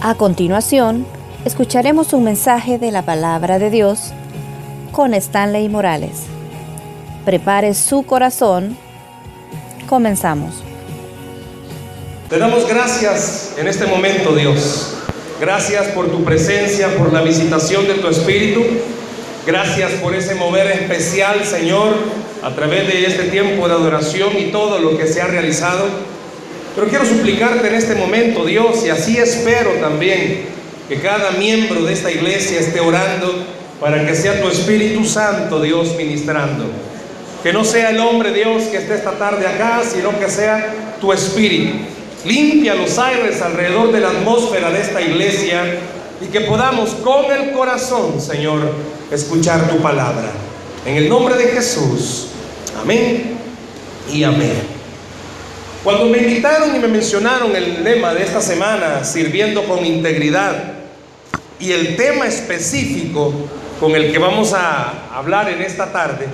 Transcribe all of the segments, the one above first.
A continuación, escucharemos un mensaje de la palabra de Dios con Stanley Morales. Prepare su corazón. Comenzamos. Te damos gracias en este momento, Dios. Gracias por tu presencia, por la visitación de tu Espíritu. Gracias por ese mover especial, Señor, a través de este tiempo de adoración y todo lo que se ha realizado. Pero quiero suplicarte en este momento, Dios, y así espero también que cada miembro de esta iglesia esté orando para que sea tu Espíritu Santo, Dios, ministrando. Que no sea el hombre, Dios, que esté esta tarde acá, sino que sea tu Espíritu. Limpia los aires alrededor de la atmósfera de esta iglesia y que podamos con el corazón, Señor, escuchar tu palabra. En el nombre de Jesús. Amén y amén. Cuando me invitaron y me mencionaron el lema de esta semana, sirviendo con integridad, y el tema específico con el que vamos a hablar en esta tarde,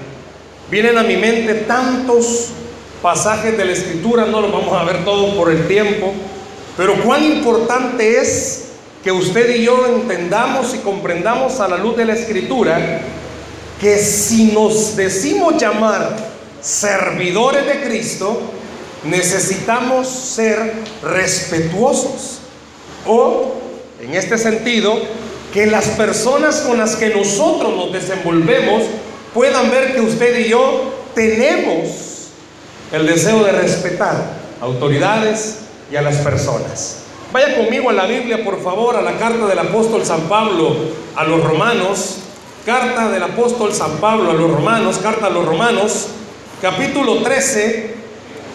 vienen a mi mente tantos pasajes de la escritura, no los vamos a ver todos por el tiempo, pero cuán importante es que usted y yo entendamos y comprendamos a la luz de la escritura que si nos decimos llamar servidores de Cristo, necesitamos ser respetuosos o, en este sentido, que las personas con las que nosotros nos desenvolvemos puedan ver que usted y yo tenemos el deseo de respetar autoridades y a las personas. Vaya conmigo a la Biblia, por favor, a la carta del apóstol San Pablo a los romanos, carta del apóstol San Pablo a los romanos, carta a los romanos, capítulo 13.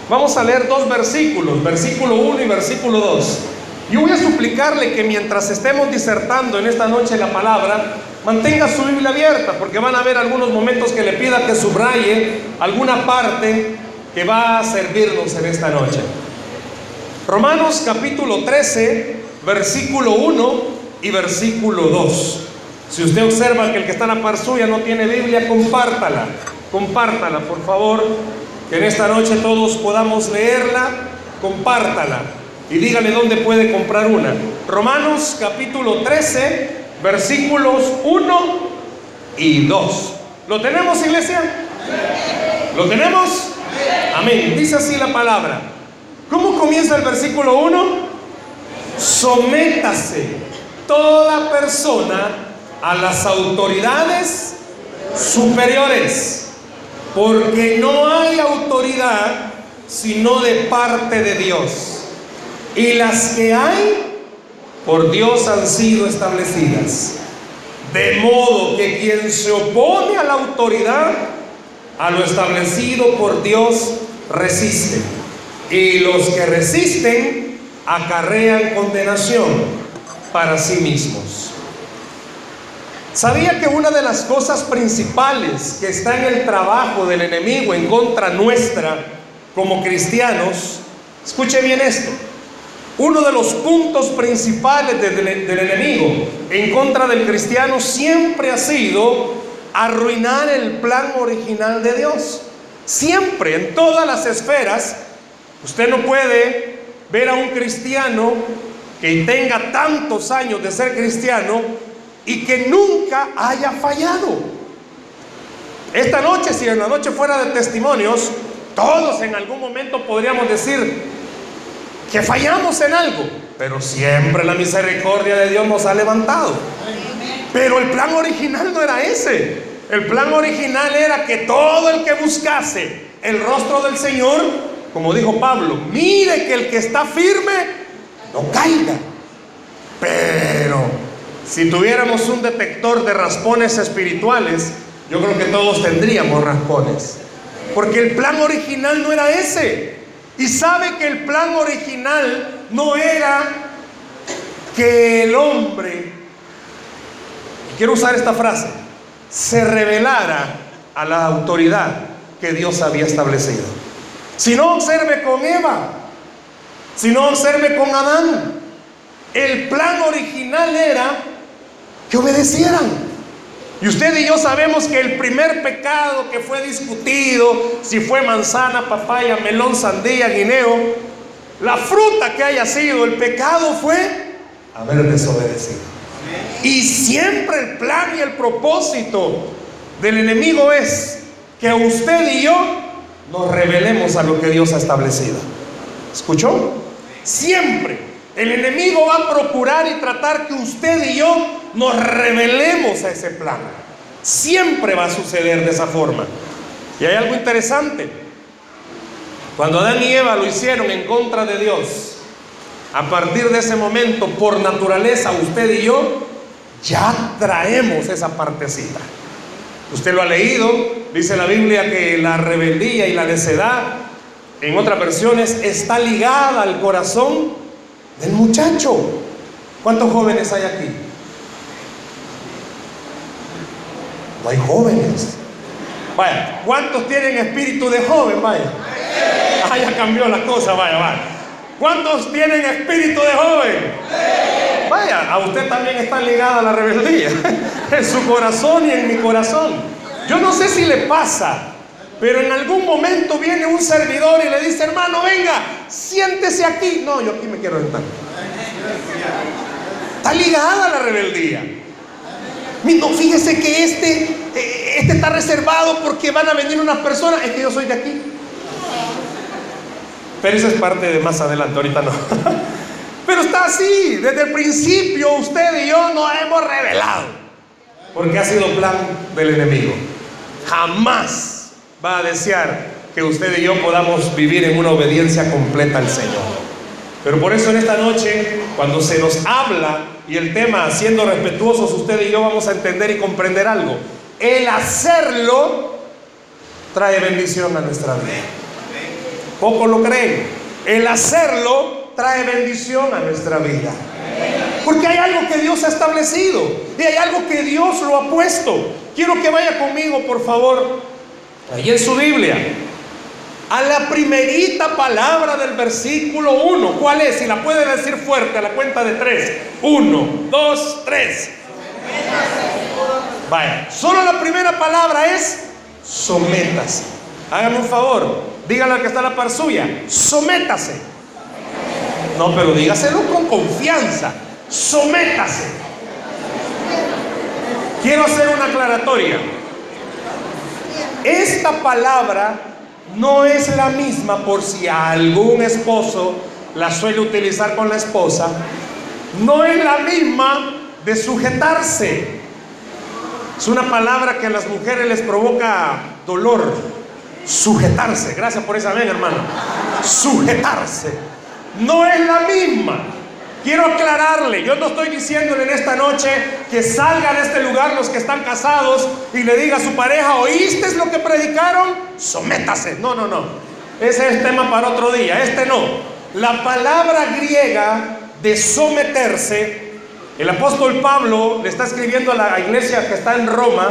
Vamos a leer dos versículos, versículo 1 y versículo 2. Yo voy a suplicarle que mientras estemos disertando en esta noche la palabra, mantenga su Biblia abierta, porque van a haber algunos momentos que le pida que subraye alguna parte que va a servirnos en esta noche. Romanos capítulo 13, versículo 1 y versículo 2. Si usted observa que el que está en la par suya no tiene Biblia, compártala, compártala, por favor, que en esta noche todos podamos leerla, compártala y dígale dónde puede comprar una. Romanos capítulo 13, versículos 1 y 2. ¿Lo tenemos, iglesia? ¿Lo tenemos? Amén. Dice así la palabra. ¿Cómo comienza el versículo 1? Sométase toda persona a las autoridades superiores, porque no hay autoridad sino de parte de Dios y las que hay por Dios han sido establecidas. De modo que quien se opone a la autoridad, a lo establecido por Dios, resiste. Y los que resisten acarrean condenación para sí mismos. ¿Sabía que una de las cosas principales que está en el trabajo del enemigo en contra nuestra como cristianos, escuche bien esto, uno de los puntos principales del, enemigo en contra del cristiano siempre ha sido arruinar el plan original de Dios. Siempre, en todas las esferas, usted no puede ver a un cristiano que tenga tantos años de ser cristiano y que nunca haya fallado. Esta noche, si en la noche fuera de testimonios, todos en algún momento podríamos decir, que fallamos en algo, pero siempre la misericordia de Dios nos ha levantado. Pero el plan original no era ese. El plan original era que todo el que buscase el rostro del Señor, como dijo Pablo, mire que el que está firme no caiga. Si tuviéramos un detector de raspones espirituales, yo creo que todos tendríamos raspones. Porque el plan original no era ese. Y sabe que el plan original no era que el hombre, quiero usar esta frase, se revelara a la autoridad que Dios había establecido. Si no observe con Eva, si no observe con Adán, el plan original era que obedecieran. Y usted y yo sabemos que el primer pecado que fue discutido, si fue manzana, papaya, melón, sandía, guineo, la fruta que haya sido, el pecado fue haber desobedecido. Y siempre el plan y el propósito del enemigo es que usted y yo nos revelemos a lo que Dios ha establecido. ¿Escuchó? Siempre el enemigo va a procurar y tratar que usted y yo nos revelemos a ese plan. Siempre va a suceder de esa forma. Y hay algo interesante. Cuando Adán y Eva lo hicieron en contra de Dios, a partir de ese momento, por naturaleza, usted y yo ya traemos esa partecita. Usted lo ha leído, dice la Biblia que la rebeldía y la necedad, en otras versiones, está ligada al corazón del muchacho. ¿Cuántos jóvenes hay aquí? No hay jóvenes. Vaya, ¿cuántos tienen espíritu de joven? Vaya. Ah, ya cambió la cosa, vaya, vaya. ¿Cuántos tienen espíritu de joven? Vaya, a usted también está ligada la rebeldía. En su corazón y en mi corazón. Yo no sé si le pasa, pero en algún momento viene un servidor y le dice, hermano, venga, siéntese aquí. No, yo aquí me quiero sentar. Está ligada la rebeldía. No, fíjese que este, eh, este está reservado porque van a venir unas personas. Es que yo soy de aquí. Pero eso es parte de más adelante, ahorita no. Pero está así, desde el principio usted y yo nos hemos revelado. Porque ha sido plan del enemigo. Jamás va a desear que usted y yo podamos vivir en una obediencia completa al Señor. Pero por eso en esta noche, cuando se nos habla y el tema, siendo respetuosos, usted y yo vamos a entender y comprender algo. El hacerlo trae bendición a nuestra vida. Poco lo creen. El hacerlo trae bendición a nuestra vida. Porque hay algo que Dios ha establecido y hay algo que Dios lo ha puesto. Quiero que vaya conmigo, por favor, ahí en su Biblia, a la primerita palabra del versículo 1. ¿Cuál es? Si la puede decir fuerte a la cuenta de tres. Uno, dos, tres. Vaya, solo la primera palabra es sométase. Hágame un favor, dígale al que está a la par suya, sométase. No, pero dígaselo con confianza, sométase. Quiero hacer una aclaratoria. Esta palabra no es la misma por si algún esposo la suele utilizar con la esposa, no es la misma de sujetarse. Es una palabra que a las mujeres les provoca dolor. Sujetarse. Gracias por esa vez, hermano. Sujetarse. No es la misma. Quiero aclararle, yo no estoy diciéndole en esta noche que salga de este lugar los que están casados y le diga a su pareja, ¿oíste lo que predicaron? Sométase. No, no, no. Ese es tema para otro día, este no. La palabra griega de someterse, el apóstol Pablo le está escribiendo a la iglesia que está en Roma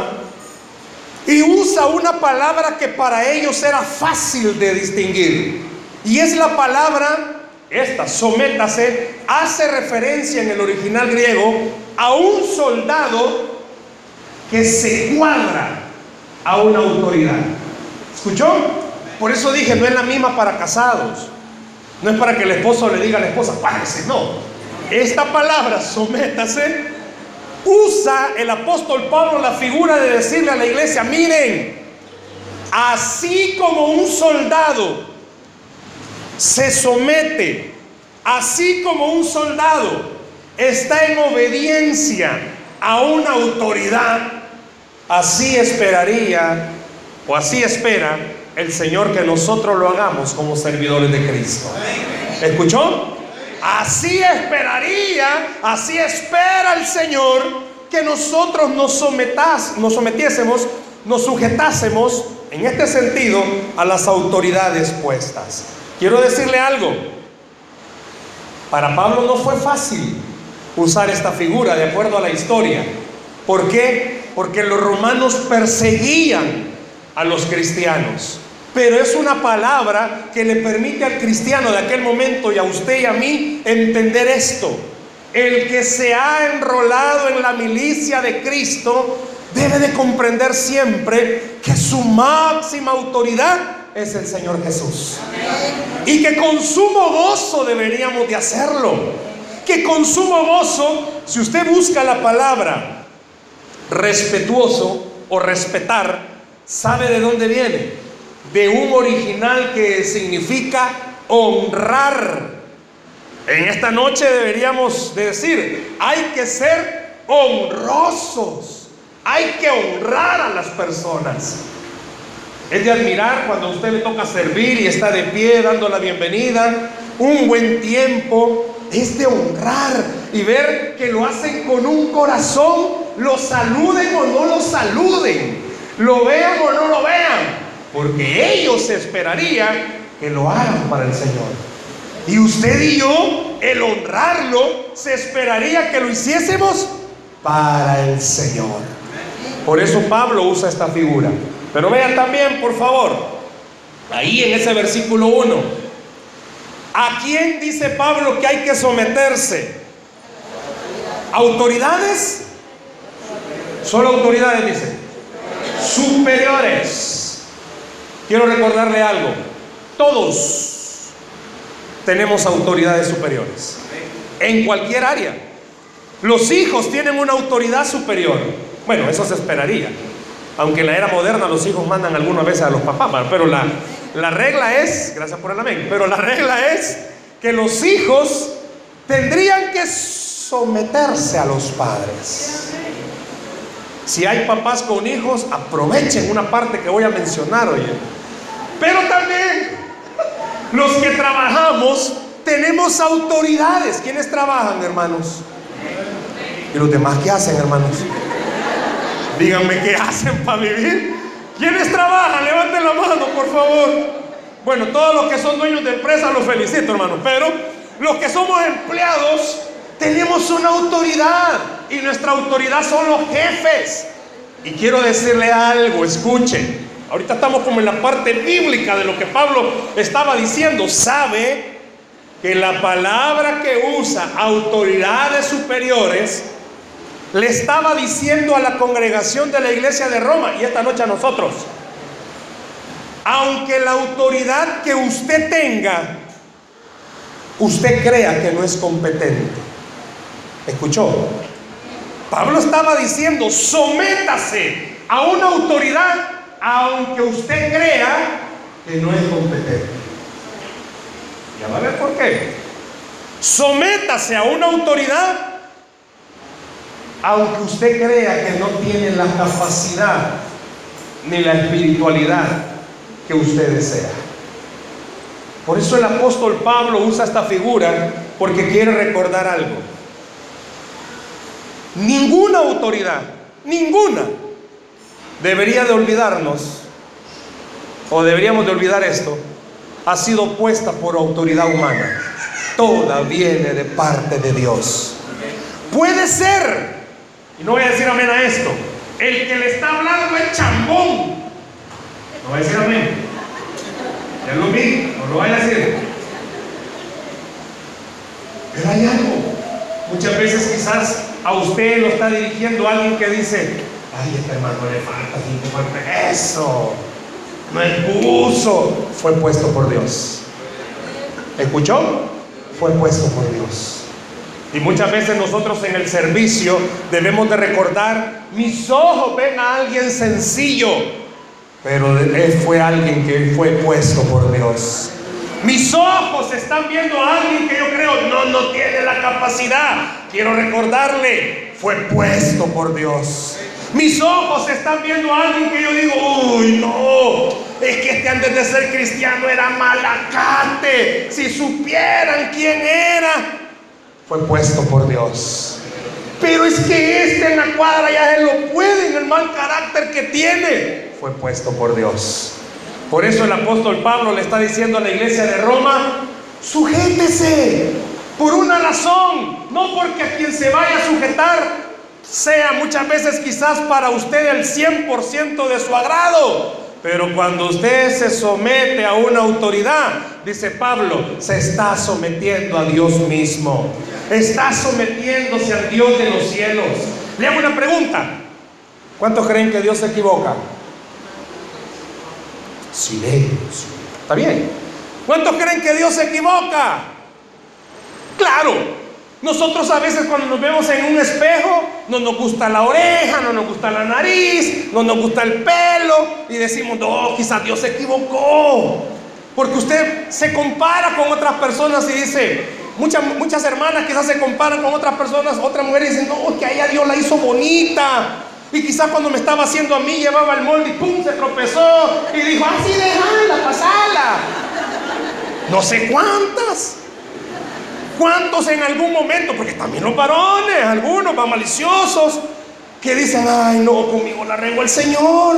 y usa una palabra que para ellos era fácil de distinguir. Y es la palabra esta, sométase, hace referencia en el original griego a un soldado que se cuadra a una autoridad. ¿Escuchó? Por eso dije, no es la misma para casados. No es para que el esposo le diga a la esposa, págese, no. Esta palabra, sométase, usa el apóstol Pablo la figura de decirle a la iglesia, miren, así como un soldado se somete, así como un soldado está en obediencia a una autoridad, así esperaría o así espera el Señor que nosotros lo hagamos como servidores de Cristo. ¿Escuchó? Así esperaría, así espera el Señor que nosotros nos, sometas, sometiésemos, nos sujetásemos en este sentido a las autoridades puestas. Quiero decirle algo. Para Pablo no fue fácil usar esta figura de acuerdo a la historia. ¿Por qué? Porque los romanos perseguían a los cristianos. Pero es una palabra que le permite al cristiano de aquel momento y a usted y a mí entender esto. El que se ha enrolado en la milicia de Cristo debe de comprender siempre que su máxima autoridad es el Señor Jesús. Y que con sumo gozo deberíamos de hacerlo. que con sumo gozo, si usted busca la palabra respetuoso o respetar, ¿sabe de dónde viene? De un original que significa honrar. En esta noche deberíamos decir, hay que ser honrosos, hay que honrar a las personas. Es de admirar cuando a usted le toca servir y está de pie dando la bienvenida, un buen tiempo, es de honrar y ver que lo hacen con un corazón, lo saluden o no lo saluden, lo vean o no lo vean, porque ellos esperarían que lo hagan para el Señor. Y usted y yo, el honrarlo, se esperaría que lo hiciésemos para el Señor. Por eso Pablo usa esta figura. Pero vean también, por favor, ahí en ese versículo 1, ¿a quién dice Pablo que hay que someterse? ¿Autoridades? Solo autoridades, dice. Superiores. Quiero recordarle algo. Todos tenemos autoridades superiores. En cualquier área. Los hijos tienen una autoridad superior. Bueno, eso se esperaría. Aunque en la era moderna los hijos mandan algunas veces a los papás, pero la, la regla es, gracias por el amén, pero la regla es que los hijos tendrían que someterse a los padres. Si hay papás con hijos, aprovechen una parte que voy a mencionar hoy. Pero también los que trabajamos tenemos autoridades. ¿Quiénes trabajan, hermanos? ¿Y los demás qué hacen, hermanos? Díganme qué hacen para vivir. ¿Quiénes trabajan? Levanten la mano, por favor. Bueno, todos los que son dueños de empresa los felicito, hermano. Pero los que somos empleados tenemos una autoridad. Y nuestra autoridad son los jefes. Y quiero decirle algo, escuchen. Ahorita estamos como en la parte bíblica de lo que Pablo estaba diciendo. Sabe que la palabra que usa autoridades superiores le estaba diciendo a la congregación de la iglesia de Roma y esta noche a nosotros, aunque la autoridad que usted tenga, usted crea que no es competente. ¿Escuchó? Pablo estaba diciendo, sométase a una autoridad, aunque usted crea que no es competente. Ya va a ver por qué. Sométase a una autoridad aunque usted crea que no tiene la capacidad ni la espiritualidad que usted desea. Por eso el apóstol Pablo usa esta figura porque quiere recordar algo. Ninguna autoridad, ninguna, debería de olvidarnos, o deberíamos de olvidar esto, ha sido puesta por autoridad humana. Toda viene de parte de Dios. Puede ser y no voy a decir amén a esto. El que le está hablando es chambón. No voy a decir amén. Ya lo vi, no lo voy a decir. Pero hay algo. Muchas veces quizás a usted lo está dirigiendo alguien que dice, ay, este hermano le falta cinco Eso no es puso. Fue puesto por Dios. ¿Escuchó? Fue puesto por Dios. Y muchas veces nosotros en el servicio debemos de recordar, mis ojos ven a alguien sencillo, pero él fue alguien que fue puesto por Dios. Mis ojos están viendo a alguien que yo creo no, no tiene la capacidad. Quiero recordarle, fue puesto por Dios. Mis ojos están viendo a alguien que yo digo, uy, no, es que este antes de ser cristiano era malacate. Si supieran quién era, fue puesto por Dios. Pero es que este en la cuadra ya se lo puede en el mal carácter que tiene. Fue puesto por Dios. Por eso el apóstol Pablo le está diciendo a la iglesia de Roma, sujétese por una razón, no porque a quien se vaya a sujetar sea muchas veces quizás para usted el 100% de su agrado, pero cuando usted se somete a una autoridad, dice Pablo, se está sometiendo a Dios mismo. Está sometiéndose al Dios de los cielos. Le hago una pregunta. ¿Cuántos creen que Dios se equivoca? Silencio. ¿Está bien? ¿Cuántos creen que Dios se equivoca? Claro. Nosotros a veces cuando nos vemos en un espejo, no nos gusta la oreja, no nos gusta la nariz, no nos gusta el pelo y decimos, no, quizás Dios se equivocó. Porque usted se compara con otras personas y dice, muchas, muchas hermanas quizás se comparan con otras personas, otras mujeres dicen, no, que a ella Dios la hizo bonita. Y quizás cuando me estaba haciendo a mí llevaba el molde y pum, se tropezó y dijo, así déjala, pasala. No sé cuántas. ¿Cuántos en algún momento, porque también los varones, algunos van maliciosos, que dicen, ay no, conmigo la regó el Señor,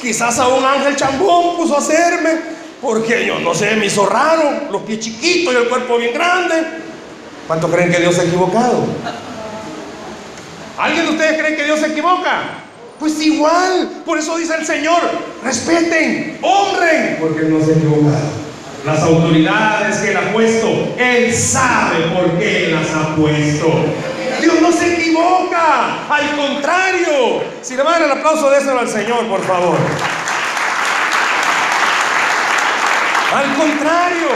quizás a un ángel chambón puso a hacerme, porque yo no sé, me hizo raro, los pies chiquitos y el cuerpo bien grande. ¿Cuántos creen que Dios se ha equivocado? ¿Alguien de ustedes cree que Dios se equivoca? Pues igual, por eso dice el Señor, respeten, honren, porque no se ha equivocado las autoridades que Él ha puesto, Él sabe por qué las ha puesto. Dios no se equivoca, al contrario. Si le van el aplauso, déselo al Señor, por favor. Al contrario,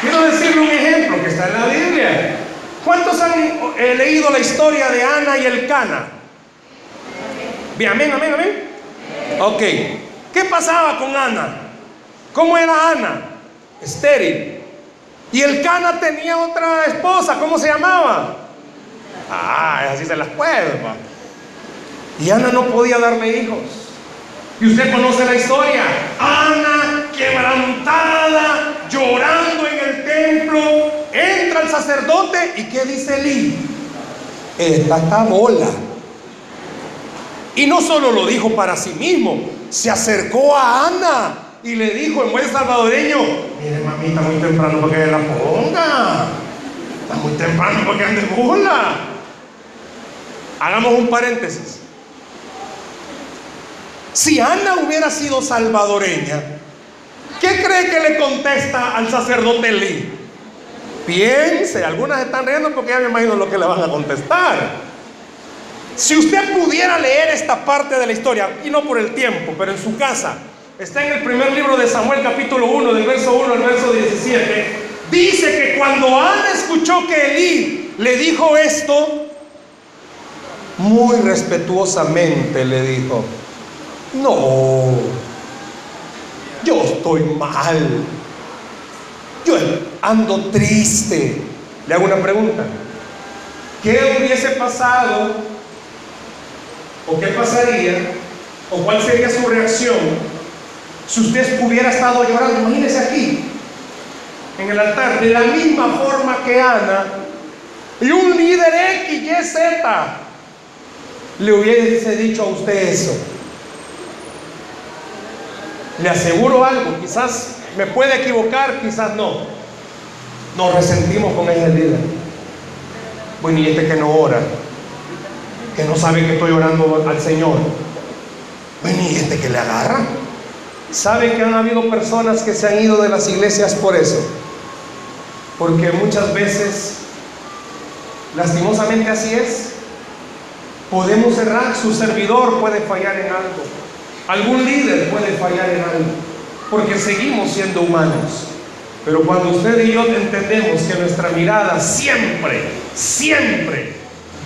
quiero decirle un ejemplo que está en la Biblia. ¿Cuántos han eh, leído la historia de Ana y el Cana? Bien, amén, amén, amén. Ok. ¿Qué pasaba con Ana? ¿Cómo era Ana? Estéril. Y el Cana tenía otra esposa, ¿cómo se llamaba? Ah, así se las puede. Y Ana no podía darle hijos. Y usted conoce la historia. Ana, quebrantada, llorando en el templo, entra el sacerdote y ¿qué dice Eli? Esta está bola. Y no solo lo dijo para sí mismo, se acercó a Ana y le dijo en buen salvadoreño, mire mamita, muy temprano para que la ponga. Está muy temprano para que ande bola. Hagamos un paréntesis. Si Ana hubiera sido salvadoreña, ¿qué cree que le contesta al sacerdote Lee? Piense, algunas están riendo porque ya me imagino lo que le van a contestar. Si usted pudiera leer esta parte de la historia, y no por el tiempo, pero en su casa, Está en el primer libro de Samuel capítulo 1, del verso 1 al verso 17. Dice que cuando Ana escuchó que Elí le dijo esto, muy respetuosamente le dijo, no, yo estoy mal, yo ando triste. Le hago una pregunta, ¿qué hubiese pasado o qué pasaría o cuál sería su reacción si usted hubiera estado llorando, imagínese aquí, en el altar, de la misma forma que Ana, y un líder X, Y, Z, le hubiese dicho a usted eso. Le aseguro algo, quizás me puede equivocar, quizás no. Nos resentimos con ese líder. Bueno, y este que no ora, que no sabe que estoy orando al Señor. Bueno, y este que le agarra. ¿Sabe que han habido personas que se han ido de las iglesias por eso? Porque muchas veces, lastimosamente así es, podemos errar, su servidor puede fallar en algo, algún líder puede fallar en algo, porque seguimos siendo humanos. Pero cuando usted y yo entendemos que nuestra mirada siempre, siempre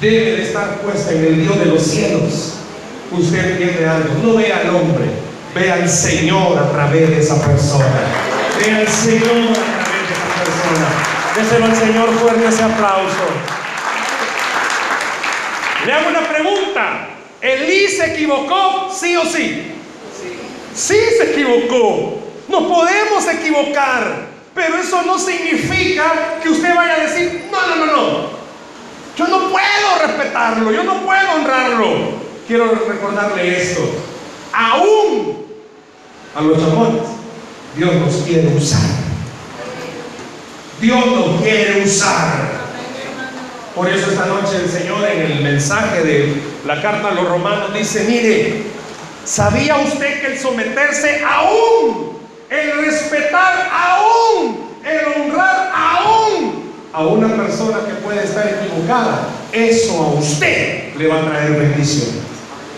debe de estar puesta en el Dios de los cielos, usted entiende algo, no vea al hombre, Ve al Señor a través de esa persona. Ve al Señor a través de esa persona. Déselo al Señor fuerte ese aplauso. Le hago una pregunta. ¿Elí se equivocó? ¿Sí o sí? Sí se equivocó. Nos podemos equivocar. Pero eso no significa que usted vaya a decir, no, no, no, no. Yo no puedo respetarlo, yo no puedo honrarlo. Quiero recordarle esto. Aún a los chamones. Dios nos quiere usar. Dios nos quiere usar. Por eso esta noche el Señor en el mensaje de la carta a los romanos dice, mire, ¿sabía usted que el someterse aún, el respetar aún, el honrar aún a una persona que puede estar equivocada, eso a usted le va a traer bendición?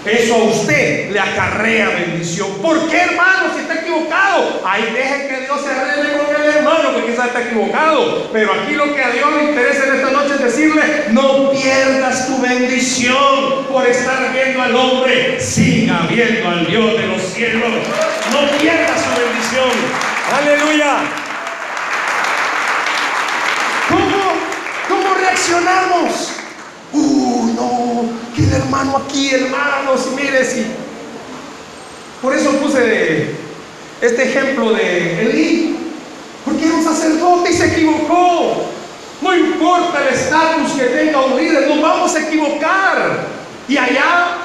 Eso a usted le acarrea bendición. ¿Por qué, hermano, si está equivocado? Ahí deje que Dios se arregle con el hermano que quizás está equivocado. Pero aquí lo que a Dios le interesa en esta noche es decirle, no pierdas tu bendición por estar viendo al hombre, siga viendo al Dios de los cielos. No pierdas su bendición. Aleluya. ¿Cómo, cómo reaccionamos? Uh, no, que el hermano aquí, hermanos, y mire, si. Por eso puse este ejemplo de Elí, porque era un sacerdote y se equivocó. No importa el estatus que tenga un líder, nos vamos a equivocar. Y allá,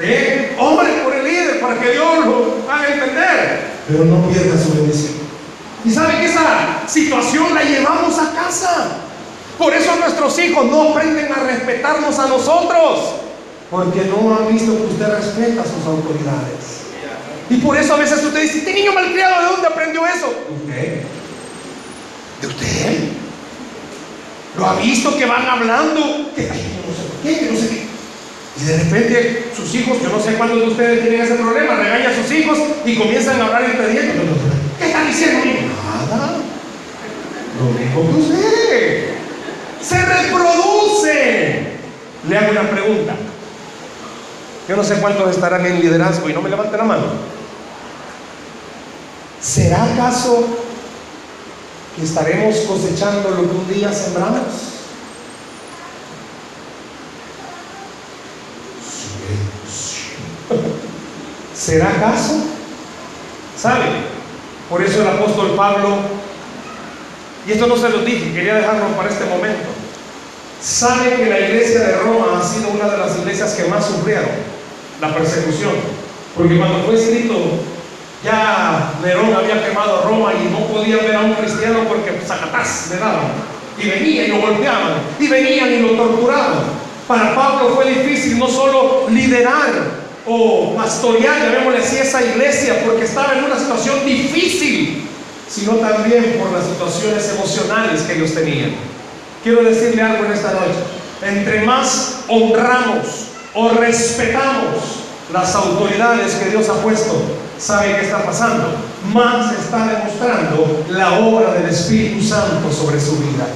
eh, hombre por el líder para que Dios lo haga entender. Pero no pierda su bendición. Y sabe que esa situación la llevamos a casa. Por eso nuestros hijos no aprenden a respetarnos a nosotros. Porque no han visto que usted respeta a sus autoridades. Y por eso a veces usted dice, este niño malcriado, ¿de dónde aprendió eso? ¿Usted? ¿De usted? ¿Lo ha visto que van hablando? Que no sé qué, que no sé qué. Y de repente sus hijos, yo no sé cuántos de ustedes tienen ese problema, regañan a sus hijos y comienzan a hablar ellos. ¿Qué están diciendo? Nada. Lo mismo que usted. Se reproduce. Le hago una pregunta. Yo no sé cuántos estarán en liderazgo y no me levanten la mano. ¿Será acaso que estaremos cosechando lo que un día sembramos? ¿Será acaso? ¿Sabe? Por eso el apóstol Pablo, y esto no se lo dije, quería dejarlo para este momento, sabe que la iglesia de Roma ha sido una de las iglesias que más sufrieron la persecución, porque cuando fue escrito ya Nerón había quemado Roma y no podía ver a un cristiano porque sacatás le daban. Y venían y lo golpeaban. Y venían y lo torturaban. Para Pablo fue difícil no solo liderar o pastorear, llamémosle así, esa iglesia, porque estaba en una situación difícil, sino también por las situaciones emocionales que ellos tenían. Quiero decirle algo en esta noche. Entre más honramos o respetamos las autoridades que Dios ha puesto, ¿sabe qué está pasando? Más está demostrando la obra del Espíritu Santo sobre su vida.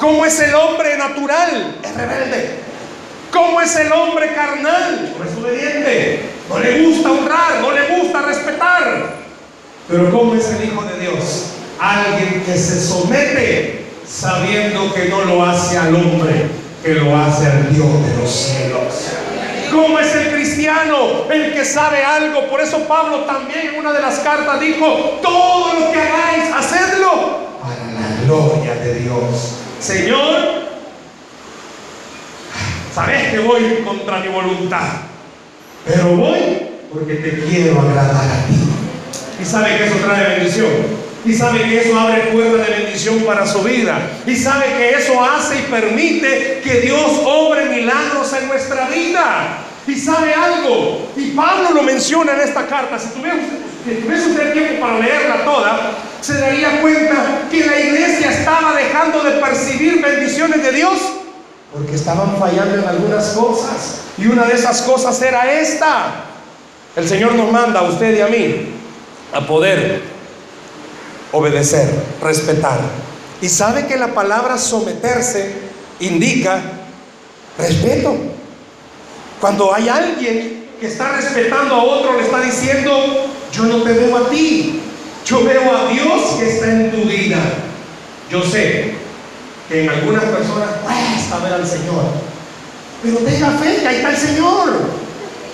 ¿Cómo es el hombre natural? Es rebelde. ¿Cómo es el hombre carnal? No es obediente. No le gusta honrar, no le gusta respetar. Pero ¿cómo es el Hijo de Dios? Alguien que se somete sabiendo que no lo hace al hombre, que lo hace al Dios de los cielos. ¿Cómo es el cristiano? El que sabe algo. Por eso Pablo también en una de las cartas dijo, todo lo que hagáis, hacedlo para la gloria de Dios. Señor, sabes que voy contra mi voluntad, pero voy porque te quiero agradar a ti. Y sabe que eso trae bendición. Y sabe que eso abre puertas de bendición para su vida. Y sabe que eso hace y permite que Dios obre milagros en nuestra vida. Y sabe algo. Y Pablo lo menciona en esta carta. Si tuviese, usted tiempo para leerla toda, se daría cuenta que la iglesia estaba dejando de percibir bendiciones de Dios. Porque estaban fallando en algunas cosas. Y una de esas cosas era esta. El Señor nos manda a usted y a mí a poder obedecer, respetar. Y sabe que la palabra someterse indica respeto. Cuando hay alguien que está respetando a otro, le está diciendo, yo no te veo a ti, yo veo a Dios que está en tu vida. Yo sé que en algunas personas cuesta ver al Señor, pero tenga fe, que ahí está el Señor.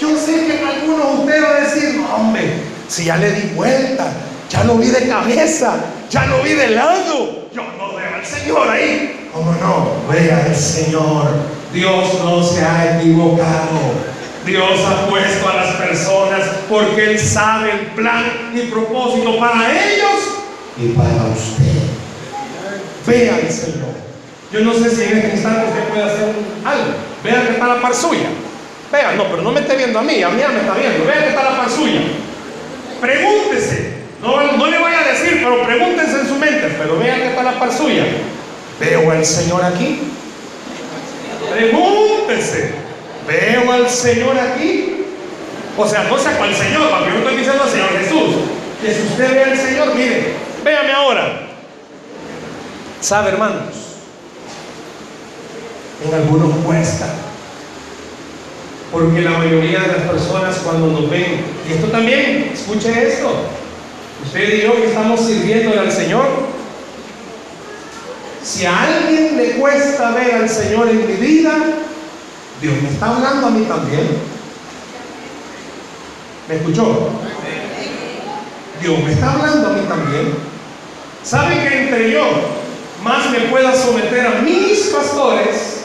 Yo sé que en algunos usted va a decir, no, hombre, si ya le di vuelta, ya lo vi de cabeza, ya lo vi de lado. Yo no veo al Señor ahí. ¿Cómo no? Vea al Señor. Dios no se ha equivocado. Dios ha puesto a las personas porque Él sabe el plan y propósito para ellos y para usted. Vea al Señor. Yo no sé si en este instante usted puede hacer algo. Vea que está la par suya. Vea, no, pero no me esté viendo a mí, a mí ya me está viendo. Vea que está la par suya. Pregúntese, no, no le voy a decir, pero pregúntense en su mente, pero vean que está la par suya. ¿Veo al Señor aquí? Pregúntese, ¿veo al Señor aquí? O sea, no sé cuál Señor, porque yo estoy diciendo al Señor Jesús. Que si usted ve al Señor, mire, véame ahora. ¿Sabe, hermanos? En algunos cuesta. Porque la mayoría de las personas cuando nos ven, y esto también, escuche esto, usted y yo que estamos sirviendo al Señor, si a alguien le cuesta ver al Señor en mi vida, Dios me está hablando a mí también. ¿Me escuchó? Dios me está hablando a mí también. ¿Sabe que entre yo más me pueda someter a mis pastores,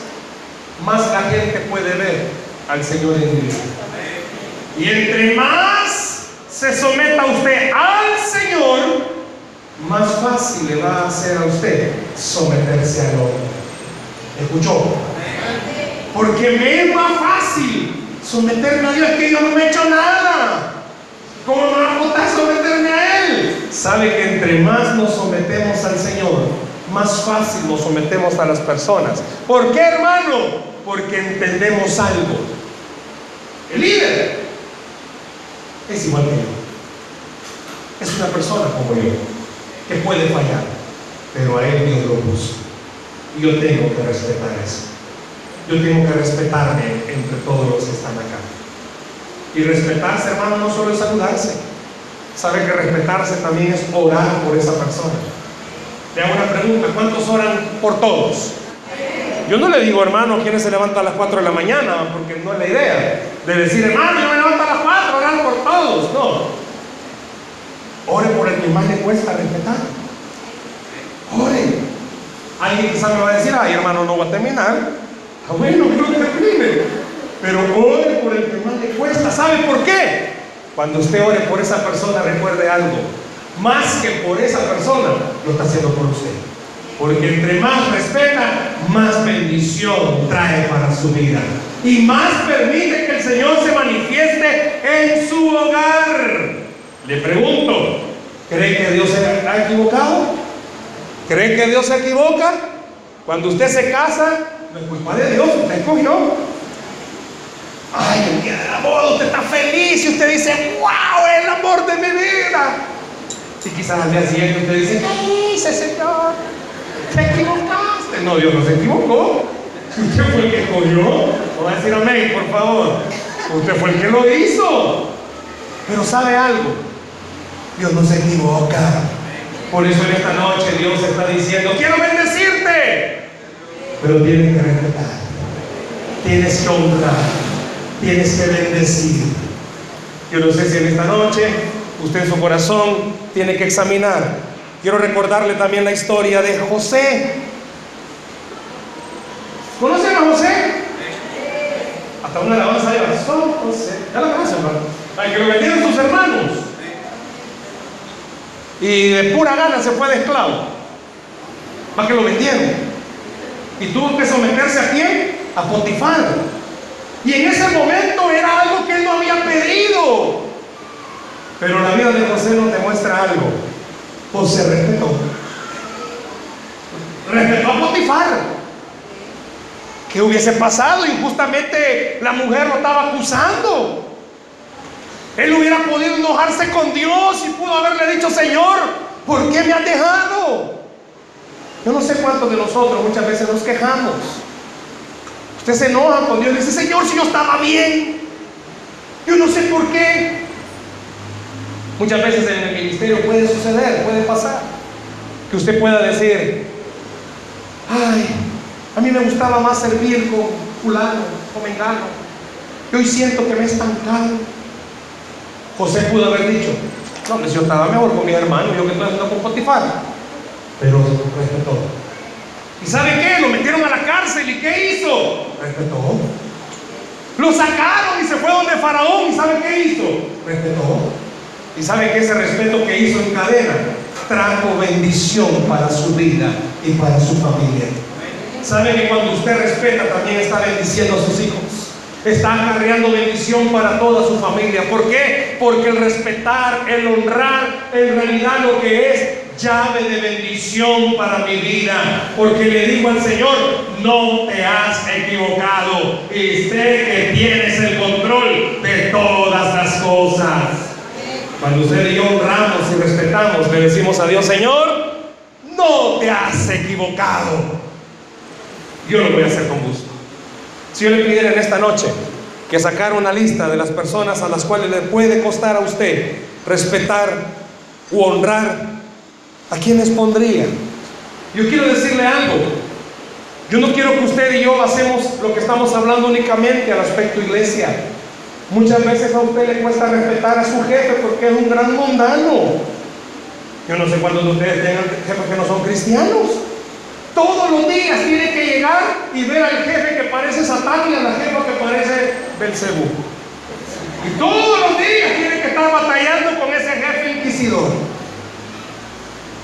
más la gente puede ver al Señor en mi vida? Y entre más se someta usted al Señor, más fácil le va a hacer a usted someterse al hombre. ¿Escuchó? Porque me es más fácil someterme a Dios que yo no me he hecho nada. ¿Cómo me va a gustar someterme a Él? Sabe que entre más nos sometemos al Señor, más fácil nos sometemos a las personas. ¿Por qué, hermano? Porque entendemos algo. El líder es igual que yo. Es una persona como yo, que puede fallar, pero a Él Dios lo puso. Y yo tengo que respetar eso. Yo tengo que respetarme entre todos los que están acá. Y respetarse, hermano, no solo es saludarse. Sabe que respetarse también es orar por esa persona. Le hago una pregunta, ¿cuántos oran por todos? Yo no le digo, hermano, quién se levanta a las 4 de la mañana, porque no es la idea de decir, hermano, yo me levanto a las 4, orar por todos. No. Ore por el que más le cuesta respetar. Ore. Alguien quizás me va a decir, ay, hermano, no va a terminar. Ah, bueno, que no termine. Pero ore por el que más le cuesta. ¿Sabe por qué? Cuando usted ore por esa persona, recuerde algo. Más que por esa persona, lo está haciendo por usted. Porque entre más respeta, más bendición trae para su vida. Y más permite que el Señor se manifieste en su hogar. Le pregunto, ¿cree que Dios se ha equivocado? ¿Cree que Dios se equivoca? Cuando usted se casa, no es culpa de Dios, usted escogió. Ay, el día de la boda usted está feliz y usted dice, wow, el amor de mi vida. Y quizás al día siguiente usted dice, ¿qué hice, Señor? ¿Te equivocaste? No, Dios no se equivocó. Usted fue el que cogió. No va a decir amén, por favor. Usted fue el que lo hizo. Pero sabe algo, Dios no se equivoca. Por eso en esta noche Dios está diciendo, quiero bendecirte. Pero tienes que respetar. Tienes que honrar tienes que bendecir. Yo no sé si en esta noche usted en su corazón tiene que examinar. Quiero recordarle también la historia de José. ¿Conocen a José? Hasta una alabanza de José. Ya la conocen, hermano. Al que lo vendieron sus hermanos. Y de pura gana se fue de esclavo. Más que lo vendieron. Y tuvo que someterse a quién? A Potifar. Y en ese momento era algo que él no había pedido. Pero la vida de José nos demuestra algo. José respetó. Respetó a Potifar. ¿Qué hubiese pasado? Injustamente la mujer lo estaba acusando. Él hubiera podido enojarse con Dios y pudo haberle dicho, Señor, ¿por qué me has dejado? Yo no sé cuántos de nosotros muchas veces nos quejamos. Usted se enoja con Dios y dice, Señor, si yo estaba bien, yo no sé por qué. Muchas veces en el puede suceder, puede pasar, que usted pueda decir, ay, a mí me gustaba más servir con fulano, con mengano. Y hoy siento que me he estancado. José pudo haber dicho, no, pues yo estaba mejor con mi hermano, yo que estoy haciendo con Potifar. Pero respetó. ¿Y sabe qué? Lo metieron a la cárcel y ¿qué hizo? Respetó. Lo sacaron y se fue donde Faraón. ¿Y sabe qué hizo? Respetó. ¿Y sabe que ese respeto que hizo en cadena trajo bendición para su vida y para su familia? ¿Sabe que cuando usted respeta también está bendiciendo a sus hijos? Está acarreando bendición para toda su familia. ¿Por qué? Porque el respetar, el honrar, en realidad lo que es llave de bendición para mi vida, porque le digo al Señor, no te has equivocado y sé que tienes el control de todas las cosas. Cuando usted y yo honramos y respetamos, le decimos a Dios, Señor, no te has equivocado. yo lo voy a hacer con gusto. Si yo le pidiera en esta noche que sacara una lista de las personas a las cuales le puede costar a usted respetar u honrar, ¿a quiénes pondría? Yo quiero decirle algo. Yo no quiero que usted y yo hacemos lo que estamos hablando únicamente al aspecto iglesia. Muchas veces a usted le cuesta respetar a su jefe porque es un gran mundano. Yo no sé cuántos de ustedes tengan jefes que no son cristianos. Todos los días tiene que llegar y ver al jefe que parece Satán y a la jefa que parece Belcebú. Y todos los días tiene que estar batallando con ese jefe inquisidor.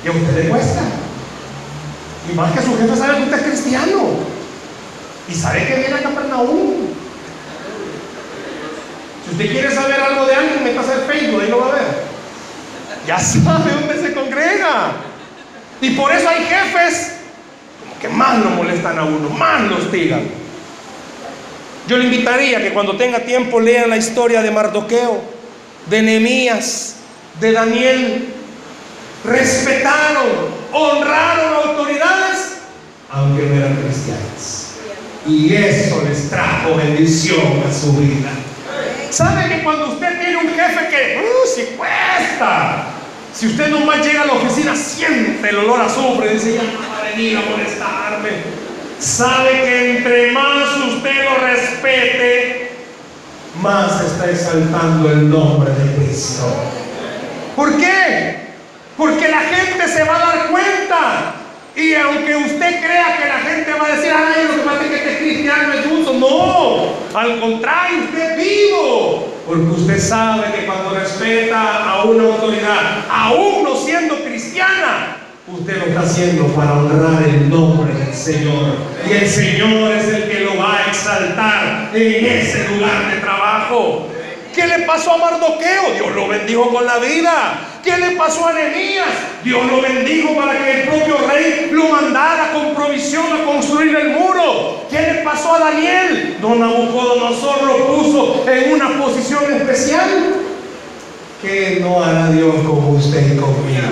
Y a usted le cuesta. Y más que su jefe sabe que usted es cristiano. Y sabe que viene a Capernaum. Si usted quiere saber algo de alguien, métase al Facebook, ahí lo va a ver. Ya sabe dónde se congrega. Y por eso hay jefes que más lo molestan a uno, más lo hostigan. Yo le invitaría que cuando tenga tiempo lean la historia de Mardoqueo, de Nehemías, de Daniel. Respetaron, honraron autoridades, aunque no eran cristianas. Y eso les trajo bendición a su vida. ¿Sabe que cuando usted tiene un jefe que, uh, si cuesta, si usted nomás llega a la oficina, siente el olor a azufre, dice, ya no va a venir a molestarme. Sabe que entre más usted lo respete, más está exaltando el nombre de Cristo. ¿Por qué? Porque la gente se va a dar cuenta. Y aunque usted crea que la gente va a decir, ay, lo que pasa es que este cristiano es justo, no, al contrario, usted es vivo. Porque usted sabe que cuando respeta a una autoridad, aún no siendo cristiana, usted lo está haciendo para honrar el nombre del Señor. Y el Señor es el que lo va a exaltar en ese lugar de trabajo. ¿Qué le pasó a Mardoqueo? Dios lo bendijo con la vida. ¿Qué le pasó a Nehemías? Dios lo bendijo para que el propio rey lo mandara con provisión a construir el muro. ¿Qué le pasó a Daniel? Don Nabucodonosor lo puso en una posición especial. ¿Qué no hará Dios con usted y conmigo?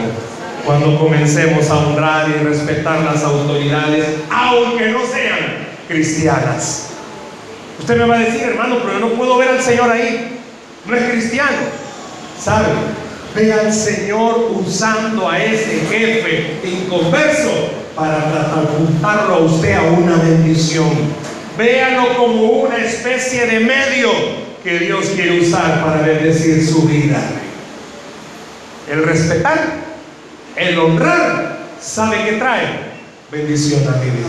Cuando comencemos a honrar y respetar las autoridades, aunque no sean cristianas. Usted me va a decir, hermano, pero yo no puedo ver al Señor ahí. No es cristiano. ¿Sabe? Ve al Señor usando a ese jefe inconverso para catapultarlo a usted a una bendición. Véalo como una especie de medio que Dios quiere usar para bendecir su vida. El respetar, el honrar, ¿sabe qué trae? Bendición a mi vida.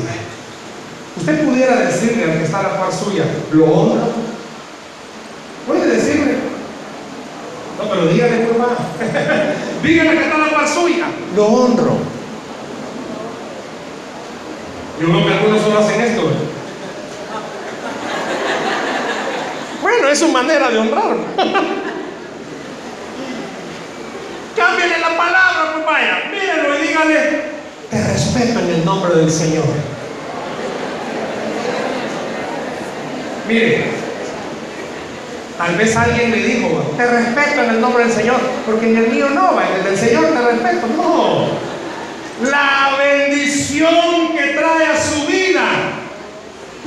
Usted pudiera decirle al que está a la par suya, ¿lo honra? Puede decirle, no, pero dígale pues más. dígale que está la par suya, lo honro. Yo creo que algunos solo hacen esto. Bueno, es su manera de honrar. Cámbiale la palabra, pues vaya, mírenlo y dígale, te respeto en el nombre del Señor. Mire, tal vez alguien le dijo, te respeto en el nombre del Señor, porque en el mío no, en el del Señor te respeto. No, la bendición que trae a su vida,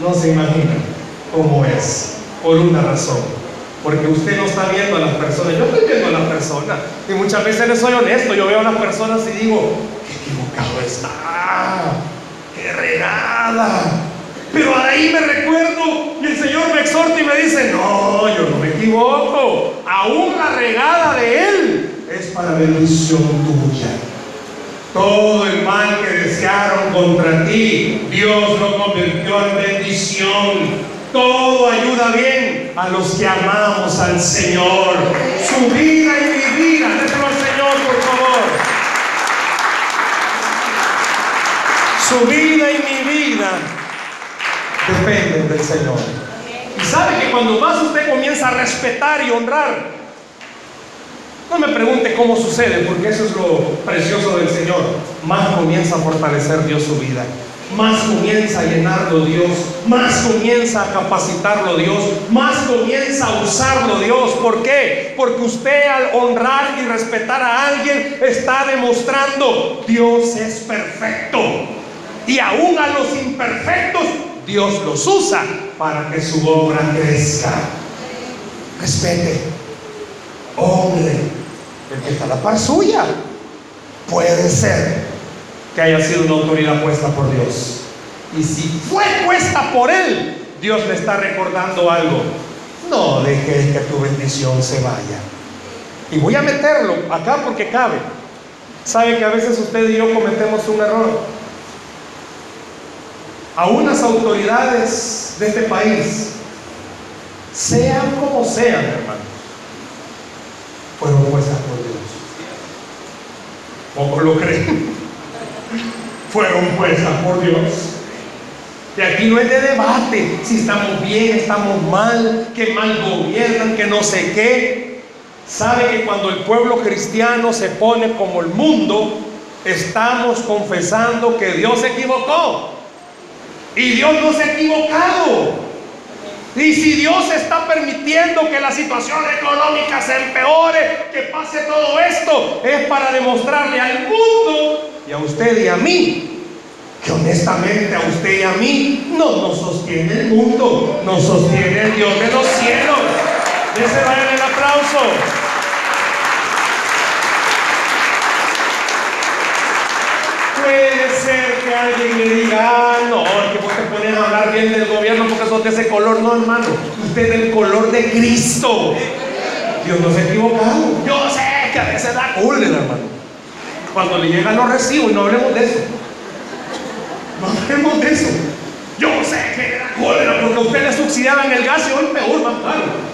no se imagina cómo es, por una razón. Porque usted no está viendo a las personas, yo estoy viendo a las personas. Y muchas veces le soy honesto, yo veo a las personas y digo, qué equivocado está, qué regada. Pero ahí me recuerdo y el Señor me exhorta y me dice, no, yo no me equivoco. Aún la regada de Él es para bendición tuya. Todo el mal que desearon contra ti, Dios lo convirtió en bendición. Todo ayuda bien a los que amamos al Señor. Su vida y mi vida, déselo al Señor, por favor. Su vida dependen del Señor. Y sabe que cuando más usted comienza a respetar y honrar, no me pregunte cómo sucede, porque eso es lo precioso del Señor. Más comienza a fortalecer Dios su vida. Más comienza a llenarlo Dios. Más comienza a capacitarlo Dios. Más comienza a usarlo Dios. ¿Por qué? Porque usted al honrar y respetar a alguien está demostrando Dios es perfecto. y aún a los imperfectos, Dios los usa para que su obra crezca. Respete, hombre, el que está la par suya. Puede ser que haya sido una autoridad puesta por Dios. Y si fue puesta por Él, Dios le está recordando algo. No dejes que tu bendición se vaya. Y voy a meterlo acá porque cabe. Sabe que a veces usted y yo cometemos un error. A unas autoridades de este país, sean como sean, hermanos, fueron puestas por Dios. ¿Cómo lo creen? fueron puestas por Dios. Y aquí no es de debate si estamos bien, estamos mal, que mal gobiernan, que no sé qué. Sabe que cuando el pueblo cristiano se pone como el mundo, estamos confesando que Dios se equivocó. Y Dios no se ha equivocado. Y si Dios está permitiendo que la situación económica se empeore, que pase todo esto, es para demostrarle al mundo y a usted y a mí que honestamente a usted y a mí no nos sostiene el mundo, nos sostiene el Dios de los cielos. Dese el aplauso. Puede ser que alguien le diga, ah, no, que vos te pones a hablar bien del gobierno porque sos de ese color. No, hermano, usted es del color de Cristo. Dios no se ha equivocado. Yo sé que a veces da cólera, hermano. Cuando le llegan los recibos, no hablemos de eso. No hablemos de eso. Yo sé que era cólera porque usted le subsidiaba en el gas y hoy peor, más claro.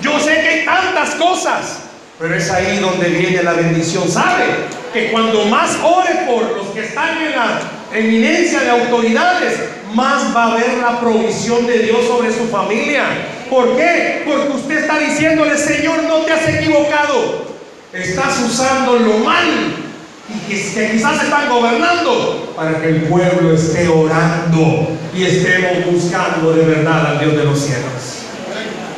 Yo sé que hay tantas cosas, pero es ahí donde viene la bendición. ¿Sabe? Que cuando más ore por los que están en la eminencia de autoridades, más va a haber la provisión de Dios sobre su familia. ¿Por qué? Porque usted está diciéndole, Señor, no te has equivocado. Estás usando lo mal y que, quizás están gobernando para que el pueblo esté orando y estemos buscando de verdad al Dios de los cielos.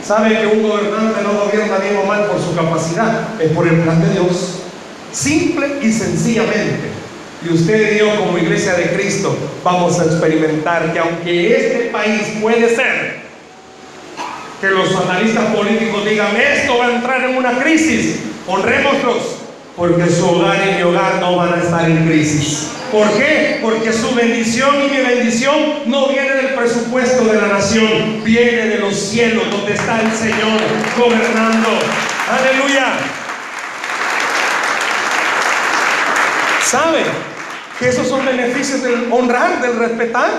¿Sabe que un gobernante no gobierna bien o mal por su capacidad? Es por el plan de Dios. Simple y sencillamente. Y usted y yo como iglesia de Cristo vamos a experimentar que aunque este país puede ser que los analistas políticos digan esto va a entrar en una crisis, honrémoslos porque su hogar y mi hogar no van a estar en crisis. ¿Por qué? Porque su bendición y mi bendición no viene del presupuesto de la nación, viene de los cielos donde está el Señor gobernando. Aleluya. ¿Sabe que esos son beneficios del honrar, del respetar?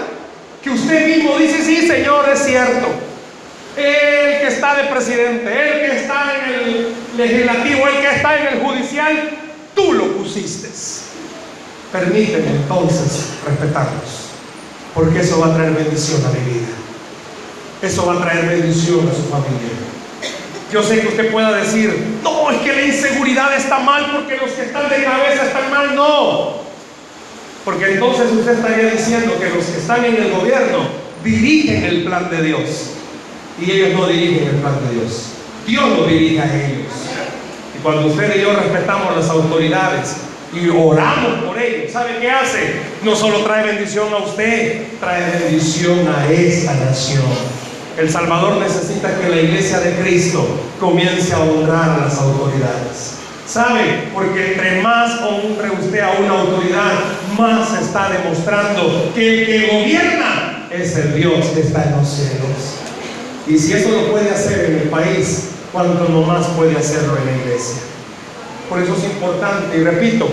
Que usted mismo dice, sí, Señor, es cierto. El que está de presidente, el que está en el legislativo, el que está en el judicial, tú lo pusiste. Permíteme entonces respetarlos, porque eso va a traer bendición a mi vida. Eso va a traer bendición a su familia. Yo sé que usted pueda decir, no, es que la inseguridad está mal porque los que están de cabeza están mal. No, porque entonces usted estaría diciendo que los que están en el gobierno dirigen el plan de Dios y ellos no dirigen el plan de Dios. Dios lo dirige a ellos. Y cuando usted y yo respetamos las autoridades y oramos por ellos, ¿sabe qué hace? No solo trae bendición a usted, trae bendición a esta nación. El Salvador necesita que la iglesia de Cristo comience a honrar a las autoridades. ¿Sabe? Porque entre más honre usted a una autoridad, más está demostrando que el que gobierna es el Dios que está en los cielos. Y si eso lo puede hacer en el país, cuánto no más puede hacerlo en la iglesia. Por eso es importante, y repito,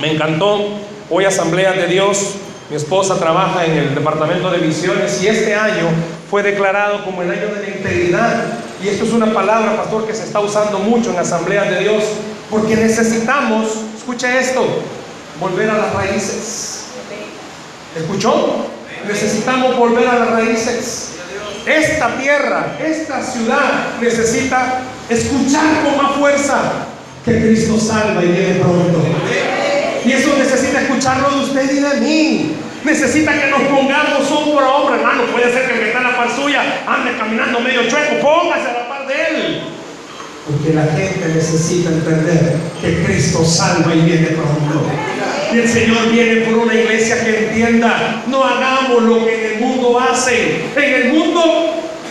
me encantó hoy Asamblea de Dios. Mi esposa trabaja en el departamento de misiones y este año fue declarado como el año de la integridad. Y esto es una palabra, pastor, que se está usando mucho en Asamblea de Dios, porque necesitamos, escuche esto, volver a las raíces. ¿Escuchó? Necesitamos volver a las raíces. Esta tierra, esta ciudad necesita escuchar con más fuerza que Cristo salva y viene pronto. Y eso necesita escucharlo de usted y de mí. Necesita que nos pongamos hombro a hombro, hermano. Puede ser que me está en la par suya, ande caminando medio chueco, póngase a la par de él. Porque la gente necesita entender que Cristo salva y viene pronto. Y el Señor viene por una iglesia que entienda, no hagamos lo que en el mundo hacen. En el mundo,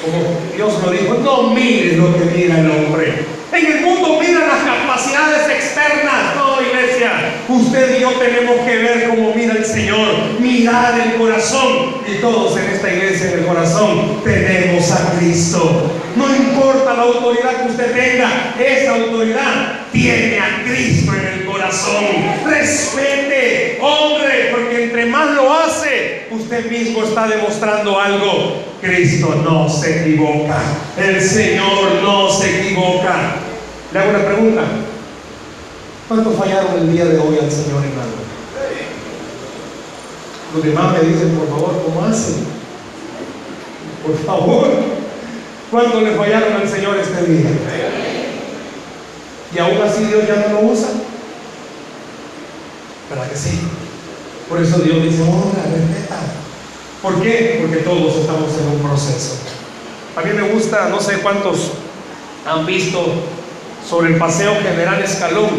como Dios lo dijo, no mire lo que mira el hombre. En el mundo mira las capacidades externas. No, iglesia, usted y yo tenemos que ver como mira el Señor, mirar el corazón. Y todos en esta iglesia, en el corazón, tenemos a Cristo. No importa la autoridad que usted tenga, esa autoridad tiene a Cristo en el corazón. Respete, hombre, porque entre más lo hace, usted mismo está demostrando algo. Cristo no se equivoca. El Señor no se equivoca. Le hago una pregunta. ¿Cuántos fallaron el día de hoy al Señor hermano? Los demás me dicen, por favor, ¿cómo hacen? Por favor. ¿Cuántos le fallaron al Señor este día? Y aún así Dios ya no lo usa. ¿Verdad que sí? Por eso Dios dice, honra, respeta. ¿Por qué? Porque todos estamos en un proceso. A mí me gusta, no sé cuántos han visto sobre el Paseo General Escalón.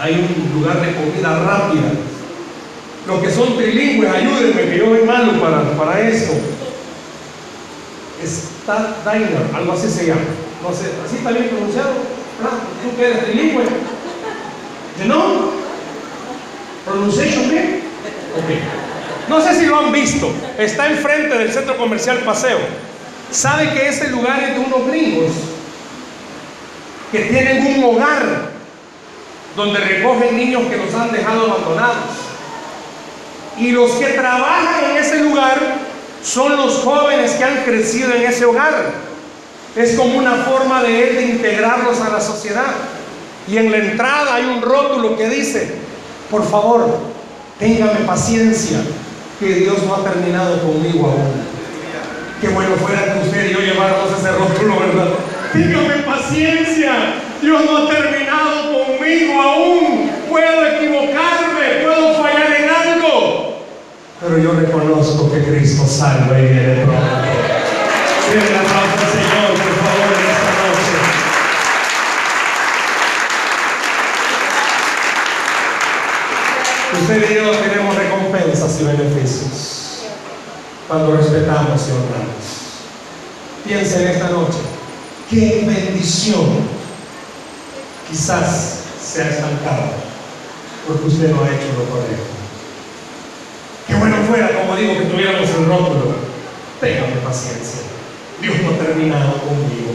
Hay un lugar de comida rápida. Los que son trilingües, ayúdenme, que yo soy malo para, para esto. Algo así se llama. No sé, así está bien pronunciado. ¿Tú que eres trilingüe? ¿You know? ¿Pronunciation qué? Ok. No sé si lo han visto. Está enfrente del centro comercial Paseo. ¿Sabe que ese lugar es de unos gringos? que tienen un hogar donde recogen niños que los han dejado abandonados. Y los que trabajan en ese lugar son los jóvenes que han crecido en ese hogar. Es como una forma de él de integrarlos a la sociedad. Y en la entrada hay un rótulo que dice, por favor, téngame paciencia, que Dios no ha terminado conmigo aún. Qué bueno fuera que usted y yo lleváramos ese rótulo, ¿verdad? Téngame paciencia. Dios no ha terminado conmigo aún. Puedo equivocarme, puedo fallar en algo. Pero yo reconozco que Cristo salva y viene pronto. Denle al Señor, por favor, en esta noche. Usted y yo tenemos recompensas y beneficios cuando respetamos y honramos. Piense en esta noche qué bendición quizás se ha estancado porque usted no ha hecho lo correcto. Como digo, que tuviéramos el rótulo. Téngame paciencia. Dios no ha terminado conmigo.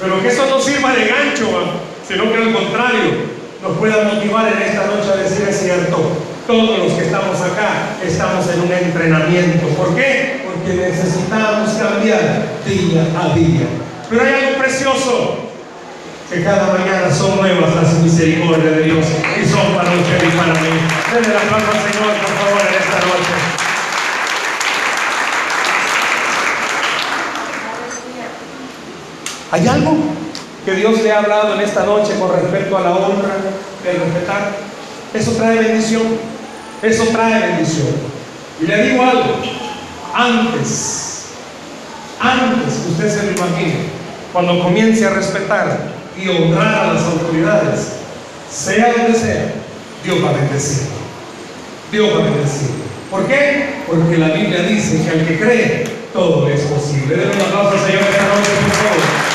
Pero que eso no sirva de gancho, sino que al contrario, nos pueda motivar en esta noche a decir es cierto. Todos los que estamos acá estamos en un entrenamiento. ¿Por qué? Porque necesitamos cambiar día a día. Pero hay algo precioso, que cada mañana son nuevas las misericordias de Dios y son para usted y para mí. Denle la palma al Señor, por favor, en esta noche. ¿Hay algo que Dios le ha hablado en esta noche con respecto a la honra, el respetar? Eso trae bendición. Eso trae bendición. Y le digo algo, antes, antes que usted se lo imagine, cuando comience a respetar y honrar a las autoridades, sea donde sea, Dios va a bendecir. Dios va a bendecir. ¿Por qué? Porque la Biblia dice que al que cree, todo es posible. Denle un aplauso al Señor esta noche, por favor.